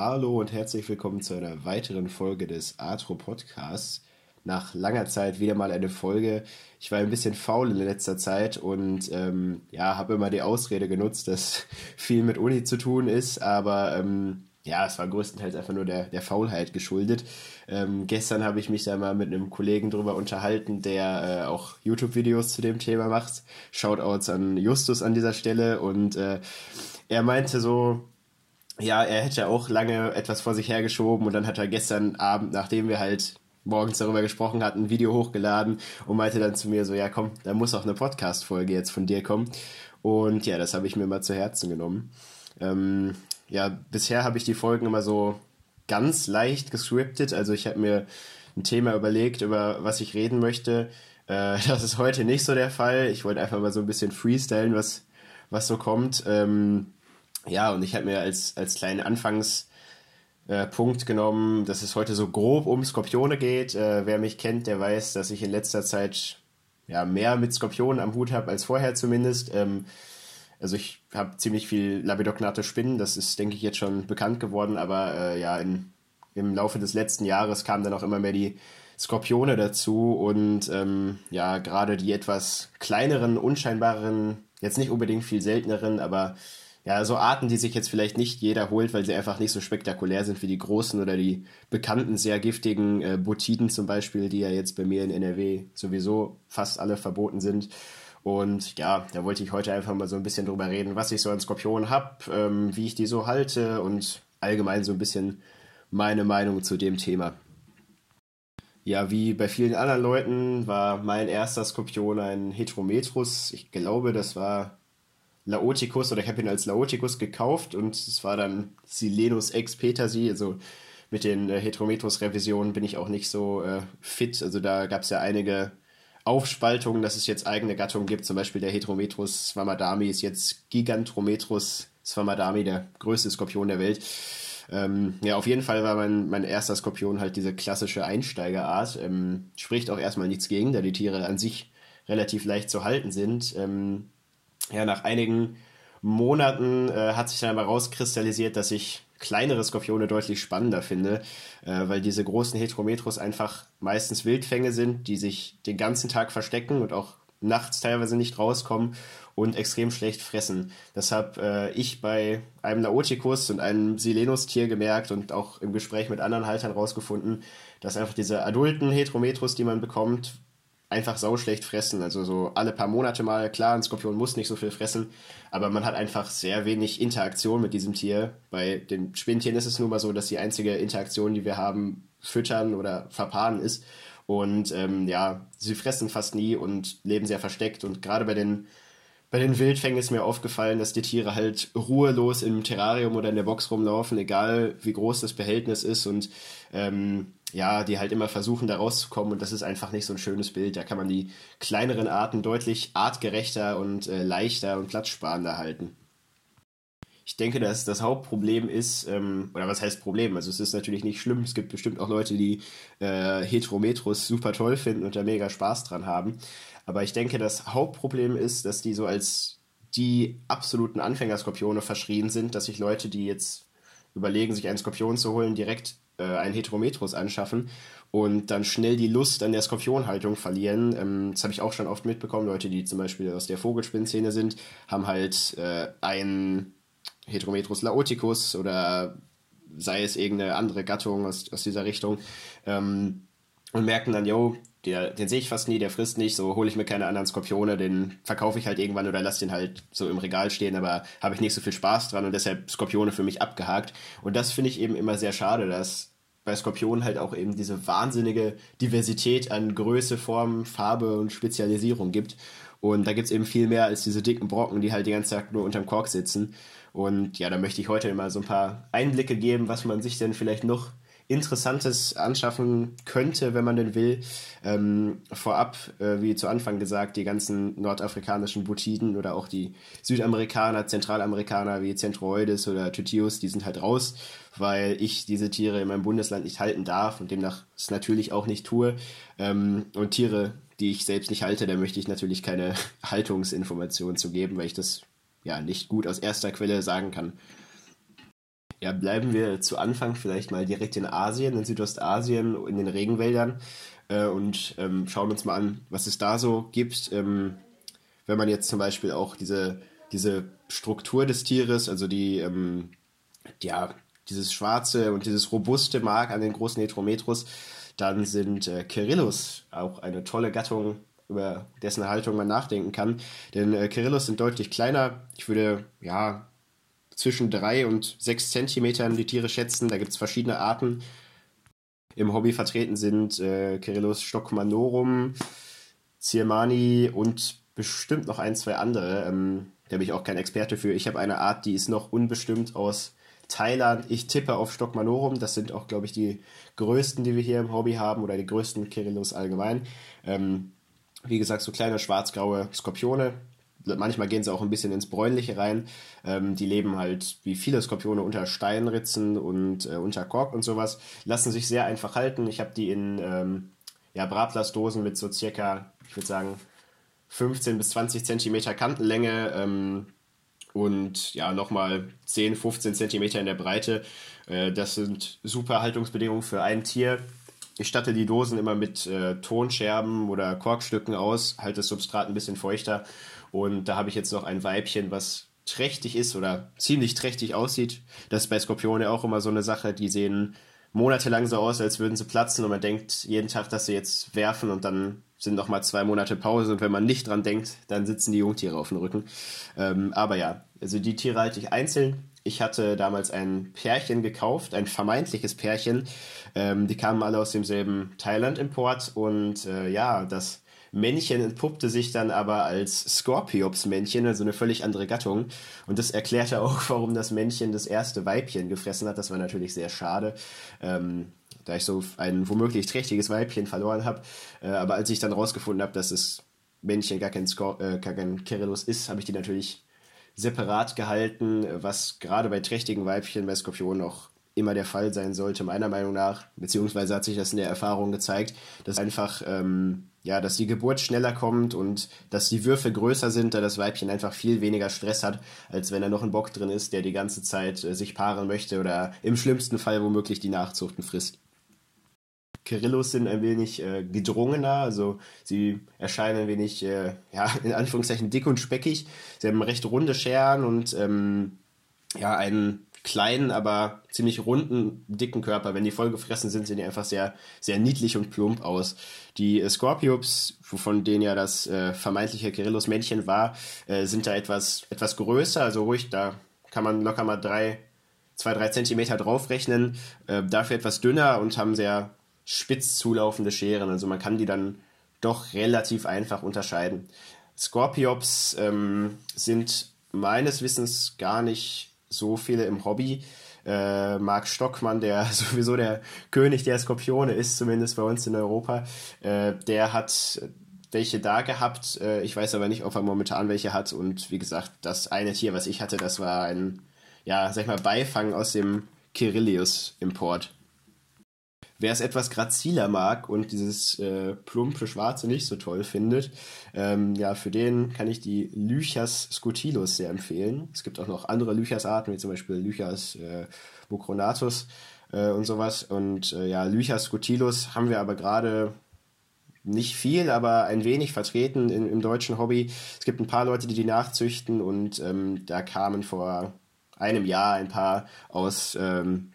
Hallo und herzlich willkommen zu einer weiteren Folge des Atro Podcasts. Nach langer Zeit wieder mal eine Folge. Ich war ein bisschen faul in letzter Zeit und ähm, ja, habe immer die Ausrede genutzt, dass viel mit Uni zu tun ist, aber ähm, ja, es war größtenteils einfach nur der, der Faulheit geschuldet. Ähm, gestern habe ich mich da mal mit einem Kollegen drüber unterhalten, der äh, auch YouTube-Videos zu dem Thema macht. Shoutouts an Justus an dieser Stelle und äh, er meinte so, ja, er hätte auch lange etwas vor sich hergeschoben und dann hat er gestern Abend, nachdem wir halt morgens darüber gesprochen hatten, ein Video hochgeladen und meinte dann zu mir so, ja komm, da muss auch eine Podcast-Folge jetzt von dir kommen. Und ja, das habe ich mir mal zu Herzen genommen. Ähm, ja, bisher habe ich die Folgen immer so ganz leicht gescriptet. Also ich habe mir ein Thema überlegt, über was ich reden möchte. Äh, das ist heute nicht so der Fall. Ich wollte einfach mal so ein bisschen freestylen, was, was so kommt. Ähm, ja, und ich habe mir als, als kleinen Anfangspunkt äh, genommen, dass es heute so grob um Skorpione geht. Äh, wer mich kennt, der weiß, dass ich in letzter Zeit ja, mehr mit Skorpionen am Hut habe als vorher zumindest. Ähm, also ich habe ziemlich viel Labidognate Spinnen, das ist, denke ich, jetzt schon bekannt geworden, aber äh, ja, in, im Laufe des letzten Jahres kamen dann auch immer mehr die Skorpione dazu und ähm, ja, gerade die etwas kleineren, unscheinbareren, jetzt nicht unbedingt viel selteneren, aber ja, so Arten, die sich jetzt vielleicht nicht jeder holt, weil sie einfach nicht so spektakulär sind wie die großen oder die bekannten, sehr giftigen äh, Botiden zum Beispiel, die ja jetzt bei mir in NRW sowieso fast alle verboten sind. Und ja, da wollte ich heute einfach mal so ein bisschen drüber reden, was ich so an Skorpionen habe, ähm, wie ich die so halte und allgemein so ein bisschen meine Meinung zu dem Thema. Ja, wie bei vielen anderen Leuten war mein erster Skorpion ein Heterometrus. Ich glaube, das war Laoticus oder ich habe ihn als Laoticus gekauft und es war dann Silenus ex Petersi, also mit den äh, Heterometrus-Revisionen bin ich auch nicht so äh, fit. Also da gab es ja einige Aufspaltungen, dass es jetzt eigene Gattungen gibt. Zum Beispiel der Heterometrus swamadami ist jetzt Gigantrometrus swamadami, der größte Skorpion der Welt. Ähm, ja, auf jeden Fall war mein, mein erster Skorpion halt diese klassische Einsteigerart. Ähm, spricht auch erstmal nichts gegen, da die Tiere an sich relativ leicht zu halten sind. Ähm, ja, nach einigen Monaten äh, hat sich dann aber rauskristallisiert, dass ich kleinere Skorpione deutlich spannender finde, äh, weil diese großen Heterometros einfach meistens Wildfänge sind, die sich den ganzen Tag verstecken und auch nachts teilweise nicht rauskommen und extrem schlecht fressen. Das habe äh, ich bei einem Laoticus und einem Silenus-Tier gemerkt und auch im Gespräch mit anderen Haltern rausgefunden, dass einfach diese adulten Heterometros, die man bekommt, einfach sauschlecht fressen. Also so alle paar Monate mal, klar, ein Skorpion muss nicht so viel fressen, aber man hat einfach sehr wenig Interaktion mit diesem Tier. Bei den Spinntieren ist es nun mal so, dass die einzige Interaktion, die wir haben, füttern oder verpaaren ist. Und ähm, ja, sie fressen fast nie und leben sehr versteckt. Und gerade bei den bei den Wildfängen ist mir aufgefallen, dass die Tiere halt ruhelos im Terrarium oder in der Box rumlaufen, egal wie groß das Behältnis ist und ähm, ja, die halt immer versuchen, da rauszukommen und das ist einfach nicht so ein schönes Bild. Da kann man die kleineren Arten deutlich artgerechter und äh, leichter und platzsparender halten. Ich denke, dass das Hauptproblem ist, ähm, oder was heißt Problem? Also es ist natürlich nicht schlimm. Es gibt bestimmt auch Leute, die äh, Heterometros super toll finden und da mega Spaß dran haben. Aber ich denke, das Hauptproblem ist, dass die so als die absoluten Anfängerskorpione verschrien sind, dass sich Leute, die jetzt überlegen, sich einen Skorpion zu holen, direkt äh, einen Heterometrus anschaffen und dann schnell die Lust an der Skorpionhaltung verlieren. Ähm, das habe ich auch schon oft mitbekommen. Leute, die zum Beispiel aus der Vogelspinnszene sind, haben halt äh, einen Heterometrus laoticus oder sei es irgendeine andere Gattung aus, aus dieser Richtung ähm, und merken dann, yo, der, den sehe ich fast nie, der frisst nicht, so hole ich mir keine anderen Skorpione, den verkaufe ich halt irgendwann oder lasse den halt so im Regal stehen, aber habe ich nicht so viel Spaß dran und deshalb Skorpione für mich abgehakt. Und das finde ich eben immer sehr schade, dass bei Skorpionen halt auch eben diese wahnsinnige Diversität an Größe, Form, Farbe und Spezialisierung gibt. Und da gibt es eben viel mehr als diese dicken Brocken, die halt die ganze Zeit nur unterm Kork sitzen. Und ja, da möchte ich heute mal so ein paar Einblicke geben, was man sich denn vielleicht noch Interessantes anschaffen könnte, wenn man denn will. Ähm, vorab, äh, wie zu Anfang gesagt, die ganzen nordafrikanischen Butiden oder auch die Südamerikaner, Zentralamerikaner wie Centroides oder Tutius, die sind halt raus, weil ich diese Tiere in meinem Bundesland nicht halten darf und demnach es natürlich auch nicht tue. Ähm, und Tiere, die ich selbst nicht halte, da möchte ich natürlich keine Haltungsinformationen zu geben, weil ich das ja nicht gut aus erster Quelle sagen kann. Ja, bleiben wir zu Anfang vielleicht mal direkt in Asien, in Südostasien, in den Regenwäldern äh, und ähm, schauen uns mal an, was es da so gibt. Ähm, wenn man jetzt zum Beispiel auch diese, diese Struktur des Tieres, also die, ähm, ja, dieses schwarze und dieses robuste mag an den großen Heterometros, dann sind äh, Kerillus auch eine tolle Gattung, über dessen Haltung man nachdenken kann. Denn äh, Kerillus sind deutlich kleiner. Ich würde ja zwischen drei und sechs Zentimetern die Tiere schätzen. Da gibt es verschiedene Arten. Im Hobby vertreten sind äh, Kerillus stockmanorum, Zirmani und bestimmt noch ein, zwei andere. Ähm, da bin ich auch kein Experte für. Ich habe eine Art, die ist noch unbestimmt aus Thailand. Ich tippe auf Stockmanorum. Das sind auch, glaube ich, die größten, die wir hier im Hobby haben oder die größten Kirillus allgemein. Ähm, wie gesagt, so kleine schwarz-graue Skorpione. Manchmal gehen sie auch ein bisschen ins Bräunliche rein. Ähm, die leben halt wie viele Skorpione unter Steinritzen und äh, unter Kork und sowas. Lassen sich sehr einfach halten. Ich habe die in ähm, ja, Bratplastdosen mit so circa, ich würde sagen, 15 bis 20 Zentimeter Kantenlänge. Ähm, und ja, nochmal 10, 15 Zentimeter in der Breite. Äh, das sind super Haltungsbedingungen für ein Tier. Ich statte die Dosen immer mit äh, Tonscherben oder Korkstücken aus, halte das Substrat ein bisschen feuchter. Und da habe ich jetzt noch ein Weibchen, was trächtig ist oder ziemlich trächtig aussieht. Das ist bei Skorpione auch immer so eine Sache, die sehen monatelang so aus, als würden sie platzen und man denkt jeden Tag, dass sie jetzt werfen und dann sind noch mal zwei Monate Pause und wenn man nicht dran denkt, dann sitzen die Jungtiere auf dem Rücken. Ähm, aber ja, also die Tiere halte ich einzeln. Ich hatte damals ein Pärchen gekauft, ein vermeintliches Pärchen. Ähm, die kamen alle aus demselben Thailand-Import und äh, ja, das Männchen entpuppte sich dann aber als Scorpiops-Männchen, also eine völlig andere Gattung. Und das erklärte auch, warum das Männchen das erste Weibchen gefressen hat. Das war natürlich sehr schade. Ähm, da ich so ein womöglich trächtiges Weibchen verloren habe. Äh, aber als ich dann rausgefunden habe, dass das Männchen gar kein, Skor äh, gar kein Kerillus ist, habe ich die natürlich separat gehalten, was gerade bei trächtigen Weibchen bei Skorpionen auch immer der Fall sein sollte, meiner Meinung nach. Beziehungsweise hat sich das in der Erfahrung gezeigt, dass einfach, ähm, ja, dass die Geburt schneller kommt und dass die Würfe größer sind, da das Weibchen einfach viel weniger Stress hat, als wenn da noch ein Bock drin ist, der die ganze Zeit äh, sich paaren möchte oder im schlimmsten Fall womöglich die Nachzuchten frisst. Kirillos sind ein wenig äh, gedrungener, also sie erscheinen ein wenig, äh, ja, in Anführungszeichen dick und speckig. Sie haben recht runde Scheren und ähm, ja, einen kleinen, aber ziemlich runden, dicken Körper. Wenn die voll gefressen sind, sehen die einfach sehr, sehr niedlich und plump aus. Die äh, Scorpions, wovon denen ja das äh, vermeintliche Kirillos-Männchen war, äh, sind da etwas, etwas größer, also ruhig, da kann man locker mal drei, zwei, drei Zentimeter draufrechnen. Äh, dafür etwas dünner und haben sehr spitz zulaufende Scheren. Also man kann die dann doch relativ einfach unterscheiden. Scorpiops ähm, sind meines Wissens gar nicht so viele im Hobby. Äh, Marc Stockmann, der sowieso der König der Skorpione ist, zumindest bei uns in Europa, äh, der hat welche da gehabt. Äh, ich weiß aber nicht, ob er momentan welche hat. Und wie gesagt, das eine Tier, was ich hatte, das war ein, ja, sag ich mal, Beifang aus dem Kirillius-Import. Wer es etwas graziler mag und dieses äh, plumpe Schwarze nicht so toll findet, ähm, ja, für den kann ich die Lychas scutilus sehr empfehlen. Es gibt auch noch andere Lychas-Arten, wie zum Beispiel Lychas äh, mucronatus äh, und sowas. Und äh, ja, Lychas scutilus haben wir aber gerade nicht viel, aber ein wenig vertreten in, im deutschen Hobby. Es gibt ein paar Leute, die die nachzüchten und ähm, da kamen vor einem Jahr ein paar aus ähm,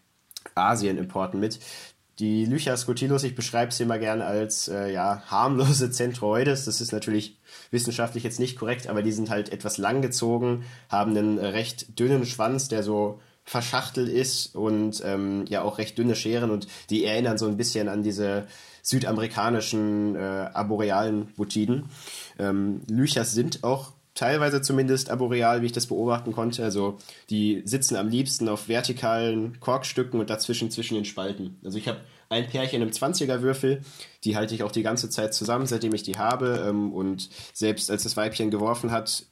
Asien-Importen mit. Die Lychia scotilus, ich beschreibe sie immer gern als äh, ja, harmlose Zentroides. Das ist natürlich wissenschaftlich jetzt nicht korrekt, aber die sind halt etwas langgezogen, haben einen recht dünnen Schwanz, der so verschachtelt ist und ähm, ja auch recht dünne Scheren und die erinnern so ein bisschen an diese südamerikanischen äh, arborealen Butiden. Ähm, Lychas sind auch teilweise zumindest arboreal, wie ich das beobachten konnte. Also die sitzen am liebsten auf vertikalen Korkstücken und dazwischen zwischen den Spalten. Also ich habe ein Pärchen im 20er Würfel, die halte ich auch die ganze Zeit zusammen, seitdem ich die habe. Ähm, und selbst als das Weibchen geworfen hat,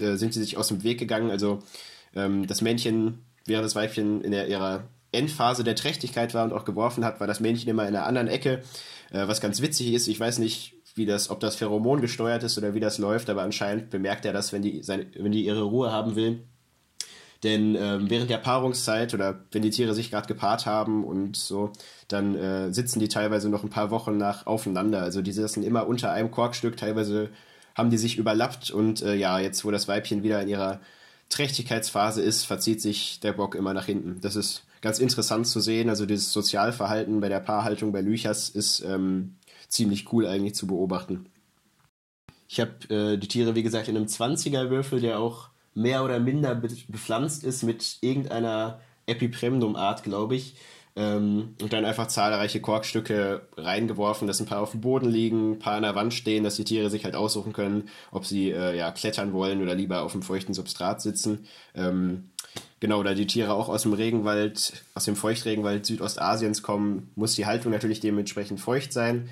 äh, sind sie sich aus dem Weg gegangen. Also ähm, das Männchen, während das Weibchen in der, ihrer Endphase der Trächtigkeit war und auch geworfen hat, war das Männchen immer in einer anderen Ecke. Äh, was ganz witzig ist, ich weiß nicht, wie das, ob das Pheromon gesteuert ist oder wie das läuft, aber anscheinend bemerkt er das, wenn die, seine, wenn die ihre Ruhe haben will, Denn ähm, während der Paarungszeit oder wenn die Tiere sich gerade gepaart haben und so, dann äh, sitzen die teilweise noch ein paar Wochen nach aufeinander. Also die sitzen immer unter einem Korkstück, teilweise haben die sich überlappt und äh, ja, jetzt wo das Weibchen wieder in ihrer Trächtigkeitsphase ist, verzieht sich der Bock immer nach hinten. Das ist ganz interessant zu sehen. Also dieses Sozialverhalten bei der Paarhaltung bei Lüchers ist ähm, ziemlich cool eigentlich zu beobachten. Ich habe äh, die Tiere, wie gesagt, in einem 20er-Würfel, der auch mehr oder minder be bepflanzt ist mit irgendeiner Epipremnum-Art, glaube ich. Ähm, und dann einfach zahlreiche Korkstücke reingeworfen, dass ein paar auf dem Boden liegen, ein paar an der Wand stehen, dass die Tiere sich halt aussuchen können, ob sie äh, ja, klettern wollen oder lieber auf dem feuchten Substrat sitzen. Ähm, genau, da die Tiere auch aus dem Regenwald, aus dem Feuchtregenwald Südostasiens kommen, muss die Haltung natürlich dementsprechend feucht sein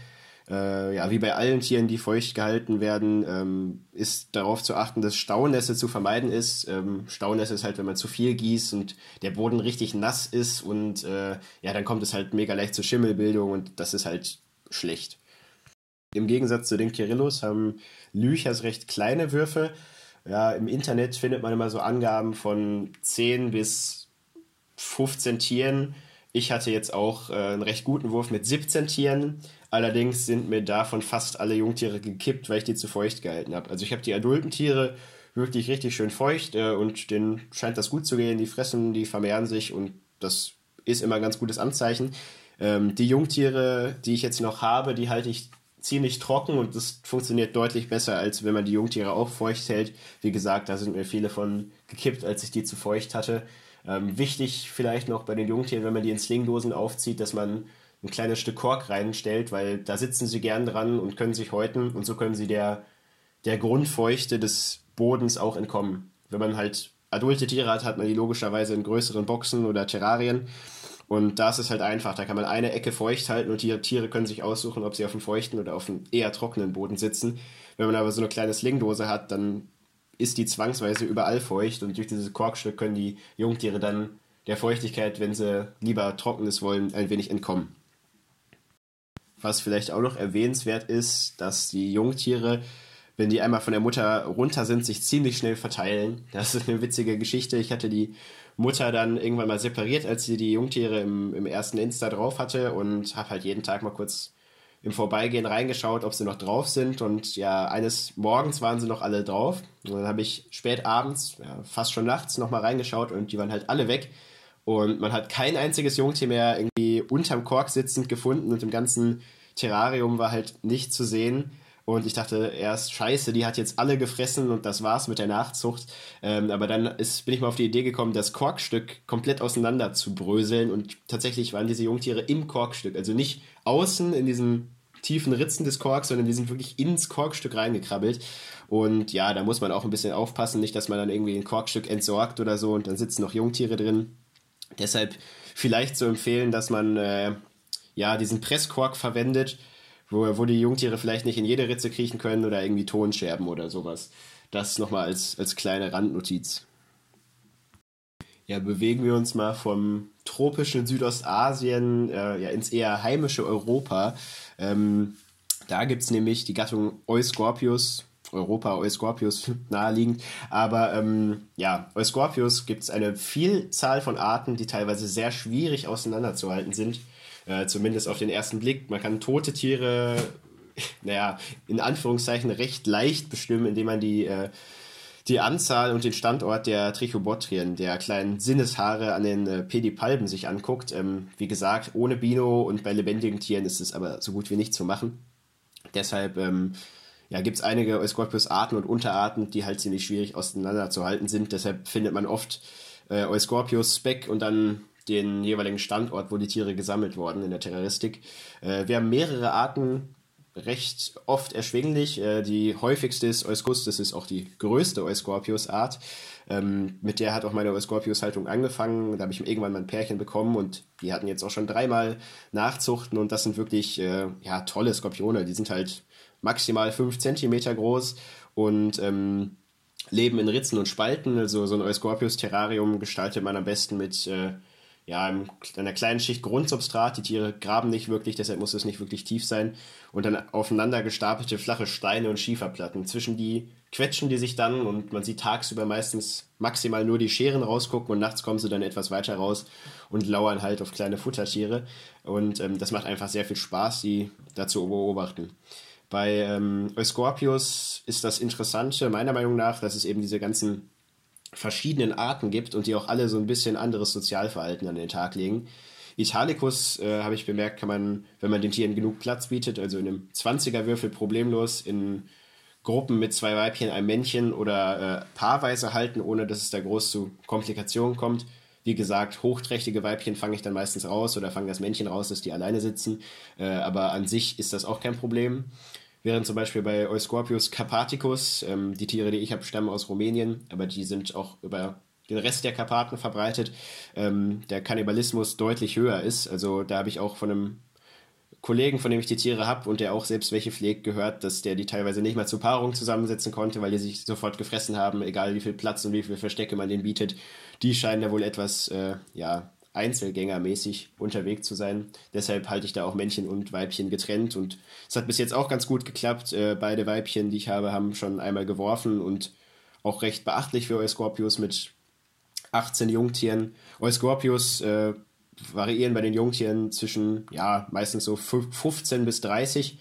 äh, ja, wie bei allen Tieren, die feucht gehalten werden, ähm, ist darauf zu achten, dass Staunässe zu vermeiden ist. Ähm, Staunässe ist halt, wenn man zu viel gießt und der Boden richtig nass ist und äh, ja, dann kommt es halt mega leicht zur Schimmelbildung und das ist halt schlecht. Im Gegensatz zu den Kirillos haben Lüchers recht kleine Würfe. Ja, im Internet findet man immer so Angaben von 10 bis 15 Tieren. Ich hatte jetzt auch äh, einen recht guten Wurf mit 17 Tieren. Allerdings sind mir davon fast alle Jungtiere gekippt, weil ich die zu feucht gehalten habe. Also ich habe die adulten Tiere wirklich richtig schön feucht äh, und denen scheint das gut zu gehen. Die fressen, die vermehren sich und das ist immer ein ganz gutes Anzeichen. Ähm, die Jungtiere, die ich jetzt noch habe, die halte ich ziemlich trocken und das funktioniert deutlich besser, als wenn man die Jungtiere auch feucht hält. Wie gesagt, da sind mir viele von gekippt, als ich die zu feucht hatte. Ähm, wichtig vielleicht noch bei den Jungtieren, wenn man die in Slingdosen aufzieht, dass man ein kleines Stück Kork reinstellt, weil da sitzen sie gern dran und können sich häuten und so können sie der, der Grundfeuchte des Bodens auch entkommen. Wenn man halt adulte Tiere hat, hat man die logischerweise in größeren Boxen oder Terrarien. Und da ist es halt einfach. Da kann man eine Ecke feucht halten und die Tiere können sich aussuchen, ob sie auf einem feuchten oder auf einem eher trockenen Boden sitzen. Wenn man aber so eine kleine Slingdose hat, dann ist die zwangsweise überall feucht und durch dieses Korkstück können die Jungtiere dann der Feuchtigkeit, wenn sie lieber Trockenes wollen, ein wenig entkommen. Was vielleicht auch noch erwähnenswert ist, dass die Jungtiere, wenn die einmal von der Mutter runter sind, sich ziemlich schnell verteilen. Das ist eine witzige Geschichte. Ich hatte die Mutter dann irgendwann mal separiert, als sie die Jungtiere im, im ersten Insta drauf hatte und habe halt jeden Tag mal kurz im Vorbeigehen reingeschaut, ob sie noch drauf sind. Und ja, eines Morgens waren sie noch alle drauf. Und dann habe ich spät abends, ja, fast schon nachts, nochmal reingeschaut und die waren halt alle weg. Und man hat kein einziges Jungtier mehr irgendwie unterm Kork sitzend gefunden und im ganzen Terrarium war halt nicht zu sehen. Und ich dachte erst, scheiße, die hat jetzt alle gefressen und das war's mit der Nachzucht. Ähm, aber dann ist, bin ich mal auf die Idee gekommen, das Korkstück komplett auseinander zu bröseln. Und tatsächlich waren diese Jungtiere im Korkstück. Also nicht außen in diesen tiefen Ritzen des Korks, sondern die sind wirklich ins Korkstück reingekrabbelt. Und ja, da muss man auch ein bisschen aufpassen, nicht, dass man dann irgendwie ein Korkstück entsorgt oder so und dann sitzen noch Jungtiere drin. Deshalb vielleicht zu empfehlen, dass man äh, ja diesen Presskork verwendet, wo, wo die Jungtiere vielleicht nicht in jede Ritze kriechen können oder irgendwie Tonscherben oder sowas. Das nochmal als, als kleine Randnotiz. Ja, bewegen wir uns mal vom tropischen Südostasien äh, ja, ins eher heimische Europa. Ähm, da gibt es nämlich die Gattung Euscorpius, Europa, Euscorpius naheliegend. Aber ähm, ja, Euscorpius gibt es eine Vielzahl von Arten, die teilweise sehr schwierig auseinanderzuhalten sind. Äh, zumindest auf den ersten Blick. Man kann tote Tiere, naja, in Anführungszeichen recht leicht bestimmen, indem man die, äh, die Anzahl und den Standort der Trichobotrien, der kleinen Sinneshaare an den äh, Pedipalpen sich anguckt. Ähm, wie gesagt, ohne Bino und bei lebendigen Tieren ist es aber so gut wie nicht zu machen. Deshalb ähm, ja, gibt es einige Euscorpius-Arten und Unterarten, die halt ziemlich schwierig auseinanderzuhalten sind. Deshalb findet man oft äh, Euscorpius Speck und dann den jeweiligen Standort, wo die Tiere gesammelt wurden in der Terroristik. Äh, wir haben mehrere Arten recht oft erschwinglich. Äh, die häufigste ist Euskus, das ist auch die größte Euscorpius-Art. Ähm, mit der hat auch meine Euscorpius-Haltung angefangen. Da habe ich irgendwann mal ein Pärchen bekommen und die hatten jetzt auch schon dreimal Nachzuchten und das sind wirklich äh, ja, tolle Skorpione. Die sind halt maximal 5 cm groß und ähm, leben in Ritzen und Spalten. Also so ein Euscorpius-Terrarium gestaltet man am besten mit äh, ja, in einer kleinen Schicht Grundsubstrat. Die Tiere graben nicht wirklich, deshalb muss es nicht wirklich tief sein. Und dann aufeinander gestapelte flache Steine und Schieferplatten. Zwischen die quetschen die sich dann und man sieht tagsüber meistens maximal nur die Scheren rausgucken und nachts kommen sie dann etwas weiter raus und lauern halt auf kleine Futtertiere. Und ähm, das macht einfach sehr viel Spaß, die dazu beobachten. Bei ähm, Euscorpius ist das Interessante, meiner Meinung nach, dass es eben diese ganzen verschiedenen Arten gibt und die auch alle so ein bisschen anderes Sozialverhalten an den Tag legen. Italicus, äh, habe ich bemerkt, kann man, wenn man den Tieren genug Platz bietet, also in einem 20er-Würfel problemlos in Gruppen mit zwei Weibchen, einem Männchen oder äh, paarweise halten, ohne dass es da groß zu Komplikationen kommt. Wie gesagt, hochträchtige Weibchen fange ich dann meistens raus oder fange das Männchen raus, dass die alleine sitzen. Äh, aber an sich ist das auch kein Problem. Während zum Beispiel bei Euscorpius carpaticus, ähm, die Tiere, die ich habe, stammen aus Rumänien, aber die sind auch über den Rest der Karpaten verbreitet, ähm, der Kannibalismus deutlich höher ist. Also da habe ich auch von einem Kollegen, von dem ich die Tiere habe und der auch selbst welche pflegt, gehört, dass der die teilweise nicht mal zur Paarung zusammensetzen konnte, weil die sich sofort gefressen haben, egal wie viel Platz und wie viel Verstecke man denen bietet. Die scheinen da wohl etwas, äh, ja, Einzelgängermäßig unterwegs zu sein. Deshalb halte ich da auch Männchen und Weibchen getrennt und es hat bis jetzt auch ganz gut geklappt. Äh, beide Weibchen, die ich habe, haben schon einmal geworfen und auch recht beachtlich für Euscorpius mit 18 Jungtieren. Euscorpius äh, variieren bei den Jungtieren zwischen, ja, meistens so 15 bis 30.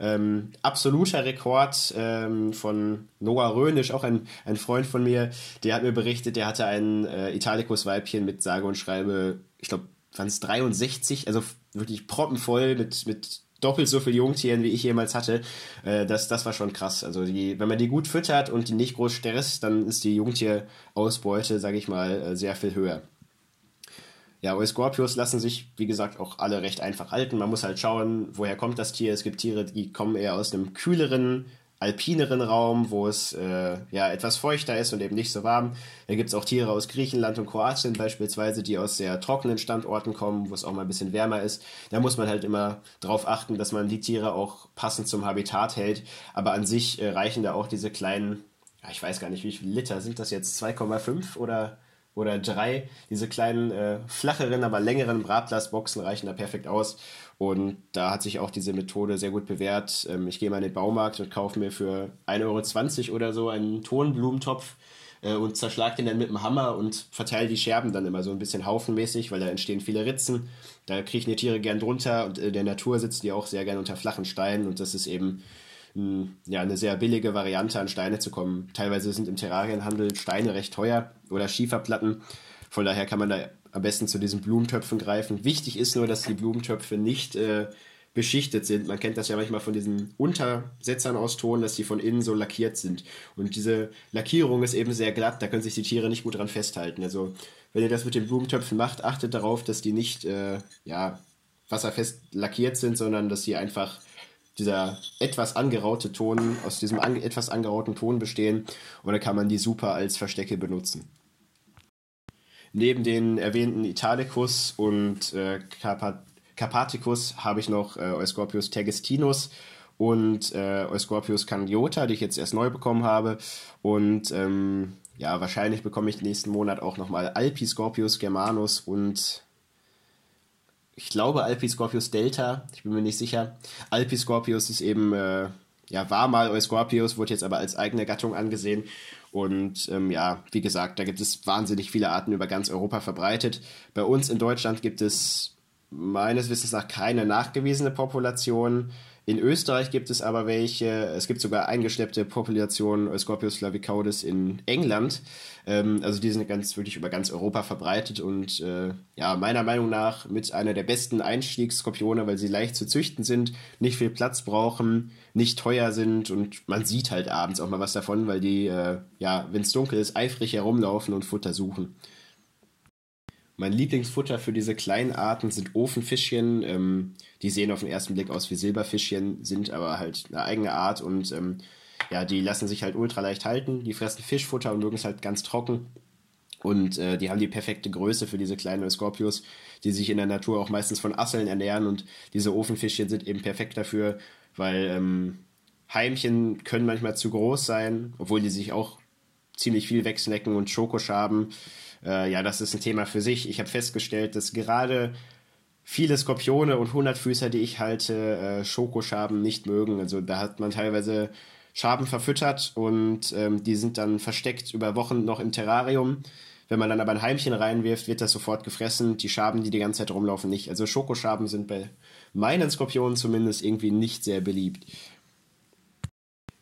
Ähm, absoluter Rekord ähm, von Noah Rönisch, auch ein, ein Freund von mir, der hat mir berichtet, der hatte ein äh, Italicus-Weibchen mit sage und schreibe, ich glaube, waren es 63, also wirklich proppenvoll mit, mit doppelt so viel Jungtieren, wie ich jemals hatte. Äh, das, das war schon krass. Also die, wenn man die gut füttert und die nicht groß stresst, dann ist die Jungtierausbeute, sage ich mal, äh, sehr viel höher. Ja, Euscorpius lassen sich, wie gesagt, auch alle recht einfach halten. Man muss halt schauen, woher kommt das Tier. Es gibt Tiere, die kommen eher aus einem kühleren, alpineren Raum, wo es äh, ja etwas feuchter ist und eben nicht so warm. Da gibt es auch Tiere aus Griechenland und Kroatien beispielsweise, die aus sehr trockenen Standorten kommen, wo es auch mal ein bisschen wärmer ist. Da muss man halt immer darauf achten, dass man die Tiere auch passend zum Habitat hält. Aber an sich äh, reichen da auch diese kleinen, ich weiß gar nicht, wie viele Liter sind das jetzt, 2,5 oder oder drei. Diese kleinen, äh, flacheren, aber längeren Bratglasboxen reichen da perfekt aus. Und da hat sich auch diese Methode sehr gut bewährt. Ähm, ich gehe mal in den Baumarkt und kaufe mir für 1,20 Euro oder so einen Tonblumentopf äh, und zerschlag den dann mit dem Hammer und verteile die Scherben dann immer so ein bisschen haufenmäßig, weil da entstehen viele Ritzen. Da kriechen die Tiere gern drunter und in der Natur sitzen die auch sehr gern unter flachen Steinen und das ist eben ja, eine sehr billige Variante an Steine zu kommen. Teilweise sind im Terrarienhandel Steine recht teuer oder Schieferplatten. Von daher kann man da am besten zu diesen Blumentöpfen greifen. Wichtig ist nur, dass die Blumentöpfe nicht äh, beschichtet sind. Man kennt das ja manchmal von diesen Untersetzern aus Ton, dass die von innen so lackiert sind. Und diese Lackierung ist eben sehr glatt, da können sich die Tiere nicht gut dran festhalten. Also wenn ihr das mit den Blumentöpfen macht, achtet darauf, dass die nicht äh, ja, wasserfest lackiert sind, sondern dass sie einfach dieser etwas angeraute Ton, aus diesem an, etwas angerauten Ton bestehen und dann kann man die super als Verstecke benutzen. Neben den erwähnten Italicus und äh, Carpaticus habe ich noch äh, Euscorpius tergestinus und äh, Euscorpius candiota, die ich jetzt erst neu bekommen habe. Und ähm, ja, wahrscheinlich bekomme ich nächsten Monat auch nochmal Alpiscorpius germanus und ich glaube Alpiscorpius Delta, ich bin mir nicht sicher. Alpiscorpius ist eben, äh, ja, war mal Euscorpius, wurde jetzt aber als eigene Gattung angesehen. Und ähm, ja, wie gesagt, da gibt es wahnsinnig viele Arten über ganz Europa verbreitet. Bei uns in Deutschland gibt es meines Wissens nach keine nachgewiesene Population. In Österreich gibt es aber welche. Es gibt sogar eingeschleppte Populationen Euscorpius flavicaudis in England. Ähm, also die sind ganz wirklich über ganz Europa verbreitet und äh, ja, meiner Meinung nach mit einer der besten Einstiegsskorpione, weil sie leicht zu züchten sind, nicht viel Platz brauchen, nicht teuer sind und man sieht halt abends auch mal was davon, weil die, äh, ja, wenn es dunkel ist, eifrig herumlaufen und Futter suchen. Mein Lieblingsfutter für diese kleinen Arten sind Ofenfischchen. Ähm, die sehen auf den ersten Blick aus wie Silberfischchen, sind aber halt eine eigene Art und ähm, ja, die lassen sich halt ultra leicht halten. Die fressen Fischfutter und mögen es halt ganz trocken. Und äh, die haben die perfekte Größe für diese kleinen Scorpius, die sich in der Natur auch meistens von Asseln ernähren. Und diese Ofenfischchen sind eben perfekt dafür, weil ähm, Heimchen können manchmal zu groß sein, obwohl die sich auch ziemlich viel wegsnacken und Schokoschaben. Äh, ja, das ist ein Thema für sich. Ich habe festgestellt, dass gerade viele Skorpione und Hundertfüßer, die ich halte, äh, Schokoschaben nicht mögen. Also da hat man teilweise Schaben verfüttert und ähm, die sind dann versteckt über Wochen noch im Terrarium. Wenn man dann aber ein Heimchen reinwirft, wird das sofort gefressen. Die Schaben, die die ganze Zeit rumlaufen, nicht. Also Schokoschaben sind bei meinen Skorpionen zumindest irgendwie nicht sehr beliebt.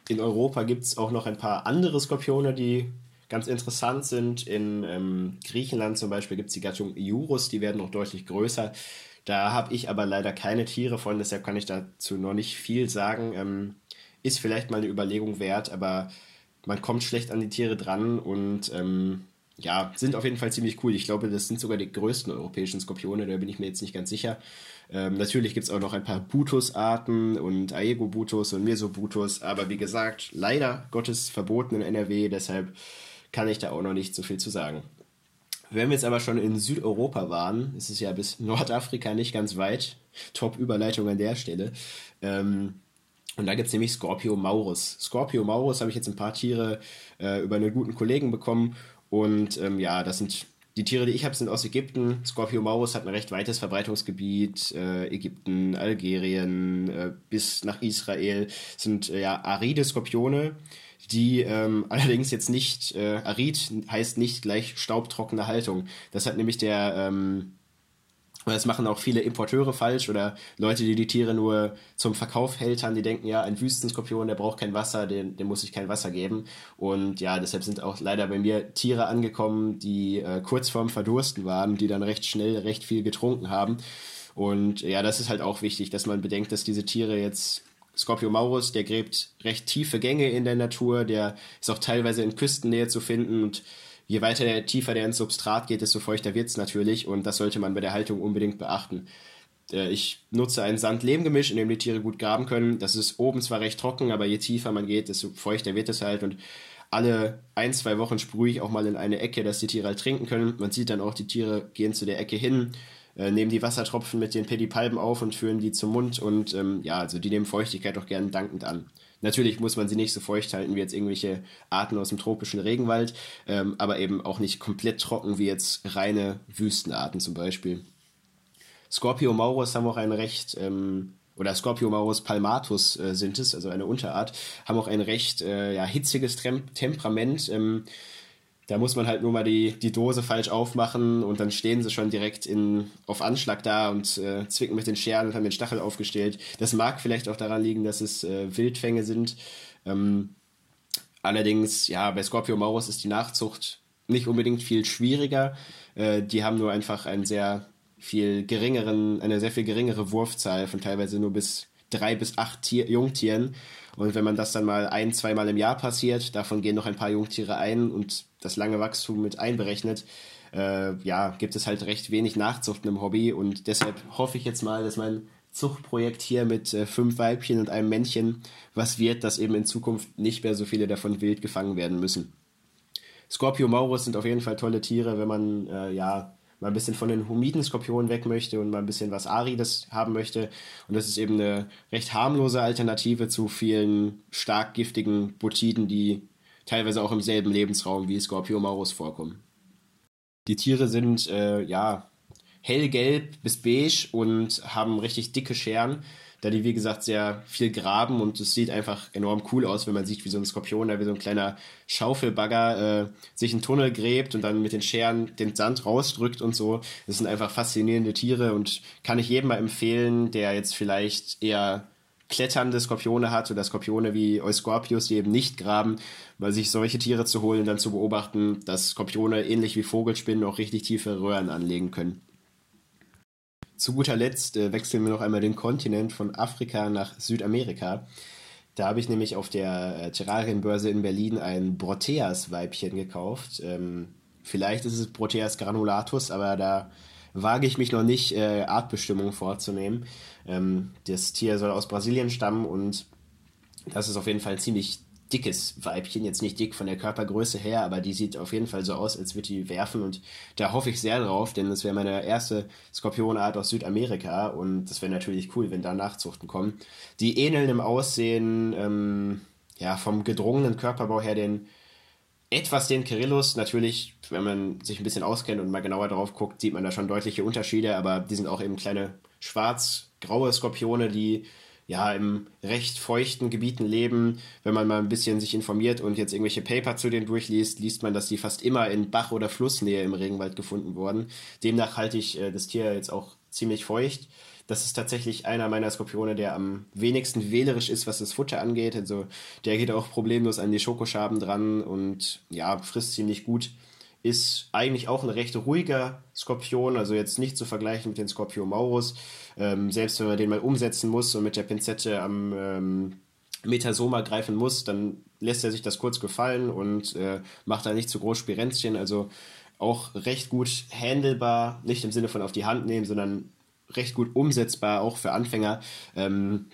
In Europa gibt es auch noch ein paar andere Skorpione, die ganz interessant sind. In ähm, Griechenland zum Beispiel gibt es die Gattung Iurus, die werden noch deutlich größer. Da habe ich aber leider keine Tiere von, deshalb kann ich dazu noch nicht viel sagen. Ähm, ist vielleicht mal eine Überlegung wert, aber man kommt schlecht an die Tiere dran und ähm, ja, sind auf jeden Fall ziemlich cool. Ich glaube, das sind sogar die größten europäischen Skorpione, da bin ich mir jetzt nicht ganz sicher. Ähm, natürlich gibt es auch noch ein paar Butus-Arten und Aegobutus und Mesobutus, aber wie gesagt, leider Gottes verboten in NRW, deshalb kann ich da auch noch nicht so viel zu sagen. Wenn wir jetzt aber schon in Südeuropa waren, ist es ja bis Nordafrika nicht ganz weit. Top-Überleitung an der Stelle. Ähm, und da gibt es nämlich Scorpio Maurus. Scorpio Maurus habe ich jetzt ein paar Tiere äh, über einen guten Kollegen bekommen und ähm, ja, das sind die Tiere, die ich habe, sind aus Ägypten. Scorpio maurus hat ein recht weites Verbreitungsgebiet. Äh, Ägypten, Algerien äh, bis nach Israel sind äh, ja aride Skorpione, die ähm, allerdings jetzt nicht, äh, arid heißt nicht gleich staubtrockene Haltung. Das hat nämlich der ähm, das machen auch viele Importeure falsch oder Leute, die die Tiere nur zum Verkauf hältern, die denken, ja, ein Wüstenskorpion, der braucht kein Wasser, dem, dem muss ich kein Wasser geben. Und ja, deshalb sind auch leider bei mir Tiere angekommen, die äh, kurz vorm Verdursten waren, die dann recht schnell recht viel getrunken haben. Und ja, das ist halt auch wichtig, dass man bedenkt, dass diese Tiere jetzt Scorpio Maurus, der gräbt recht tiefe Gänge in der Natur, der ist auch teilweise in Küstennähe zu finden und je weiter der, tiefer der ins Substrat geht, desto feuchter wird es natürlich und das sollte man bei der Haltung unbedingt beachten. Äh, ich nutze ein Sand-Lehm-Gemisch, in dem die Tiere gut graben können. Das ist oben zwar recht trocken, aber je tiefer man geht, desto feuchter wird es halt und alle ein, zwei Wochen sprühe ich auch mal in eine Ecke, dass die Tiere halt trinken können. Man sieht dann auch, die Tiere gehen zu der Ecke hin, äh, nehmen die Wassertropfen mit den Pedipalpen auf und führen die zum Mund und ähm, ja, also die nehmen Feuchtigkeit auch gern dankend an. Natürlich muss man sie nicht so feucht halten wie jetzt irgendwelche Arten aus dem tropischen Regenwald, ähm, aber eben auch nicht komplett trocken wie jetzt reine Wüstenarten zum Beispiel. Scorpio maurus haben auch ein recht, ähm, oder Scorpio maurus palmatus äh, sind es, also eine Unterart, haben auch ein recht äh, ja, hitziges Tem Temperament. Ähm, da muss man halt nur mal die, die Dose falsch aufmachen und dann stehen sie schon direkt in, auf Anschlag da und äh, zwicken mit den Scheren und haben den Stachel aufgestellt. Das mag vielleicht auch daran liegen, dass es äh, Wildfänge sind. Ähm, allerdings, ja, bei Scorpio Maurus ist die Nachzucht nicht unbedingt viel schwieriger. Äh, die haben nur einfach einen sehr viel geringeren, eine sehr viel geringere Wurfzahl von teilweise nur bis drei bis acht Tier, Jungtieren. Und wenn man das dann mal ein, zweimal im Jahr passiert, davon gehen noch ein paar Jungtiere ein und das lange Wachstum mit einberechnet, äh, ja, gibt es halt recht wenig Nachzuchten im Hobby und deshalb hoffe ich jetzt mal, dass mein Zuchtprojekt hier mit äh, fünf Weibchen und einem Männchen was wird, dass eben in Zukunft nicht mehr so viele davon wild gefangen werden müssen. Scorpio Maurus sind auf jeden Fall tolle Tiere, wenn man äh, ja mal ein bisschen von den humiden Skorpionen weg möchte und mal ein bisschen was Arides haben möchte. Und das ist eben eine recht harmlose Alternative zu vielen stark giftigen Botiden, die teilweise auch im selben Lebensraum wie Scorpio Maurus vorkommen. Die Tiere sind äh, ja hellgelb bis beige und haben richtig dicke Scheren da die, wie gesagt, sehr viel graben und es sieht einfach enorm cool aus, wenn man sieht, wie so ein Skorpion da wie so ein kleiner Schaufelbagger äh, sich einen Tunnel gräbt und dann mit den Scheren den Sand rausdrückt und so. Das sind einfach faszinierende Tiere und kann ich jedem mal empfehlen, der jetzt vielleicht eher kletternde Skorpione hat oder Skorpione wie Euscorpius, die eben nicht graben, weil sich solche Tiere zu holen und dann zu beobachten, dass Skorpione ähnlich wie Vogelspinnen auch richtig tiefe Röhren anlegen können. Zu guter Letzt äh, wechseln wir noch einmal den Kontinent von Afrika nach Südamerika. Da habe ich nämlich auf der äh, Terrarienbörse in Berlin ein Broteas-Weibchen gekauft. Ähm, vielleicht ist es Broteas granulatus, aber da wage ich mich noch nicht, äh, Artbestimmung vorzunehmen. Ähm, das Tier soll aus Brasilien stammen und das ist auf jeden Fall ziemlich dickes Weibchen, jetzt nicht dick von der Körpergröße her, aber die sieht auf jeden Fall so aus, als würde die werfen und da hoffe ich sehr drauf, denn das wäre meine erste Skorpionart aus Südamerika und das wäre natürlich cool, wenn da Nachzuchten kommen. Die ähneln im Aussehen, ähm, ja, vom gedrungenen Körperbau her den etwas den Kirillus. Natürlich, wenn man sich ein bisschen auskennt und mal genauer drauf guckt, sieht man da schon deutliche Unterschiede, aber die sind auch eben kleine schwarz-graue Skorpione, die ja im recht feuchten Gebieten leben. Wenn man mal ein bisschen sich informiert und jetzt irgendwelche Paper zu denen durchliest, liest man, dass die fast immer in Bach- oder Flussnähe im Regenwald gefunden wurden. Demnach halte ich äh, das Tier jetzt auch ziemlich feucht. Das ist tatsächlich einer meiner Skorpione, der am wenigsten wählerisch ist, was das Futter angeht. Also der geht auch problemlos an die Schokoschaben dran und ja, frisst ziemlich gut. Ist eigentlich auch ein recht ruhiger Skorpion, also jetzt nicht zu vergleichen mit den Scorpio Maurus. Ähm, selbst wenn man den mal umsetzen muss und mit der Pinzette am ähm, Metasoma greifen muss, dann lässt er sich das kurz gefallen und äh, macht da nicht zu groß Spirenzchen. Also auch recht gut handelbar, nicht im Sinne von auf die Hand nehmen, sondern recht gut umsetzbar, auch für Anfänger. Ähm,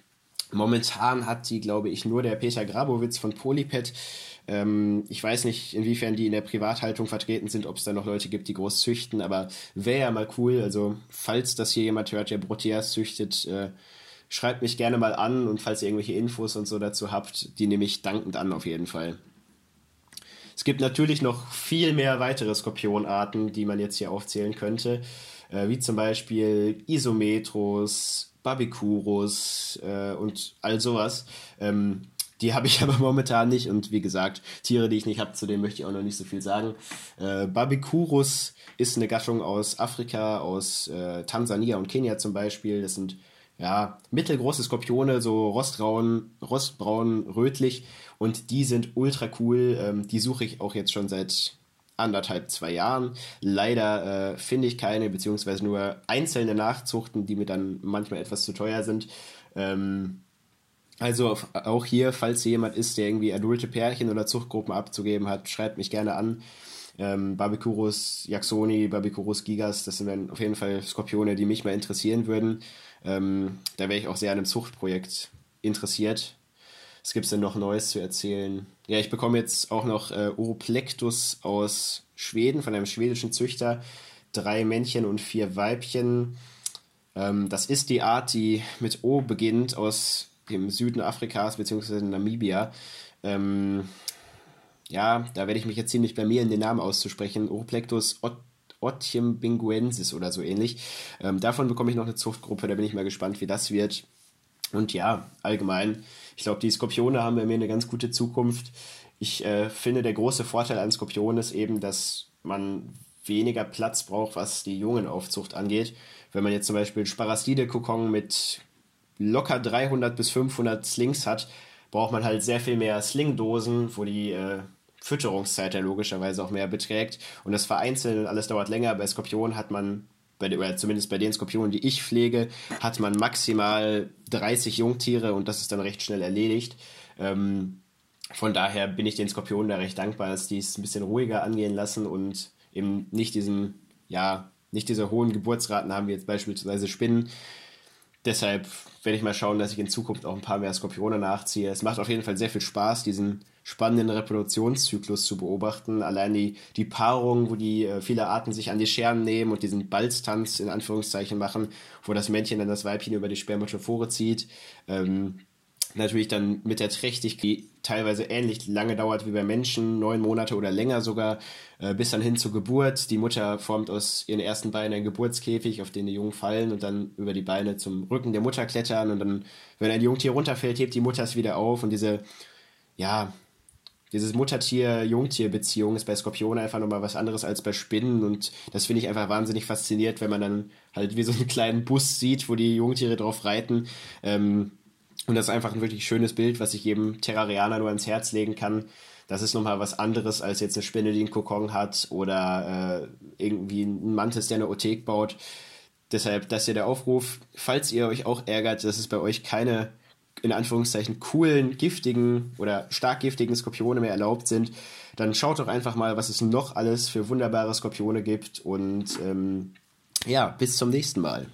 momentan hat die, glaube ich, nur der Peter Grabowitz von Polypet. Ähm, ich weiß nicht, inwiefern die in der Privathaltung vertreten sind, ob es da noch Leute gibt, die groß züchten, aber wäre ja mal cool. Also, falls das hier jemand hört, der Proteas züchtet, äh, schreibt mich gerne mal an und falls ihr irgendwelche Infos und so dazu habt, die nehme ich dankend an auf jeden Fall. Es gibt natürlich noch viel mehr weitere Skorpionarten, die man jetzt hier aufzählen könnte äh, wie zum Beispiel Isometros, Babicurus äh, und all sowas. Ähm, die habe ich aber momentan nicht und wie gesagt, Tiere, die ich nicht habe, zu denen möchte ich auch noch nicht so viel sagen. Äh, Babicurus ist eine Gattung aus Afrika, aus äh, Tansania und Kenia zum Beispiel. Das sind ja mittelgroße Skorpione, so rostbraun, rostbraun, rötlich und die sind ultra cool. Ähm, die suche ich auch jetzt schon seit anderthalb, zwei Jahren. Leider äh, finde ich keine, beziehungsweise nur einzelne Nachzuchten, die mir dann manchmal etwas zu teuer sind. Ähm, also auch hier, falls hier jemand ist, der irgendwie adulte Pärchen oder Zuchtgruppen abzugeben hat, schreibt mich gerne an. Ähm, Barbicurus Jacksoni, Barbicurus Gigas, das sind dann auf jeden Fall Skorpione, die mich mal interessieren würden. Ähm, da wäre ich auch sehr an einem Zuchtprojekt interessiert. Was gibt es denn noch Neues zu erzählen? Ja, ich bekomme jetzt auch noch äh, Oroplectus aus Schweden, von einem schwedischen Züchter. Drei Männchen und vier Weibchen. Ähm, das ist die Art, die mit O beginnt, aus dem Süden Afrikas bzw. Namibia. Ähm, ja, da werde ich mich jetzt ziemlich blamieren, den Namen auszusprechen. Oroplectus Ot Otium binguensis oder so ähnlich. Ähm, davon bekomme ich noch eine Zuchtgruppe, da bin ich mal gespannt, wie das wird. Und ja, allgemein ich glaube, die Skorpione haben bei mir eine ganz gute Zukunft. Ich äh, finde, der große Vorteil an Skorpionen ist eben, dass man weniger Platz braucht, was die Jungenaufzucht angeht. Wenn man jetzt zum Beispiel Sparastide-Kokon mit locker 300 bis 500 Slings hat, braucht man halt sehr viel mehr Slingdosen, wo die äh, Fütterungszeit ja logischerweise auch mehr beträgt. Und das Vereinzeln alles dauert länger. Bei Skorpionen hat man bei, oder zumindest bei den Skorpionen, die ich pflege, hat man maximal 30 Jungtiere und das ist dann recht schnell erledigt. Ähm, von daher bin ich den Skorpionen da recht dankbar, dass die es ein bisschen ruhiger angehen lassen und eben nicht diesen, ja, nicht diese hohen Geburtsraten haben wie jetzt beispielsweise Spinnen. Deshalb werde ich mal schauen, dass ich in Zukunft auch ein paar mehr Skorpione nachziehe. Es macht auf jeden Fall sehr viel Spaß, diesen spannenden Reproduktionszyklus zu beobachten. Allein die, die Paarung, wo die äh, viele Arten sich an die Scheren nehmen und diesen Balztanz in Anführungszeichen machen, wo das Männchen dann das Weibchen über die Spermatophore zieht. Ähm, natürlich dann mit der Trächtigkeit, die teilweise ähnlich lange dauert wie bei Menschen, neun Monate oder länger sogar, äh, bis dann hin zur Geburt. Die Mutter formt aus ihren ersten Beinen einen Geburtskäfig, auf den die Jungen fallen und dann über die Beine zum Rücken der Mutter klettern und dann, wenn ein Jungtier runterfällt, hebt die Mutter es wieder auf und diese, ja, dieses Muttertier-Jungtier-Beziehung ist bei Skorpionen einfach nochmal was anderes als bei Spinnen und das finde ich einfach wahnsinnig fasziniert, wenn man dann halt wie so einen kleinen Bus sieht, wo die Jungtiere drauf reiten. Ähm, und das ist einfach ein wirklich schönes Bild, was ich jedem Terrarianer nur ans Herz legen kann. Das ist nochmal was anderes als jetzt eine Spinne, die einen Kokon hat oder äh, irgendwie ein Mantis, der eine Othek baut. Deshalb, das hier der Aufruf, falls ihr euch auch ärgert, dass es bei euch keine, in Anführungszeichen, coolen, giftigen oder stark giftigen Skorpione mehr erlaubt sind, dann schaut doch einfach mal, was es noch alles für wunderbare Skorpione gibt und ähm, ja, bis zum nächsten Mal.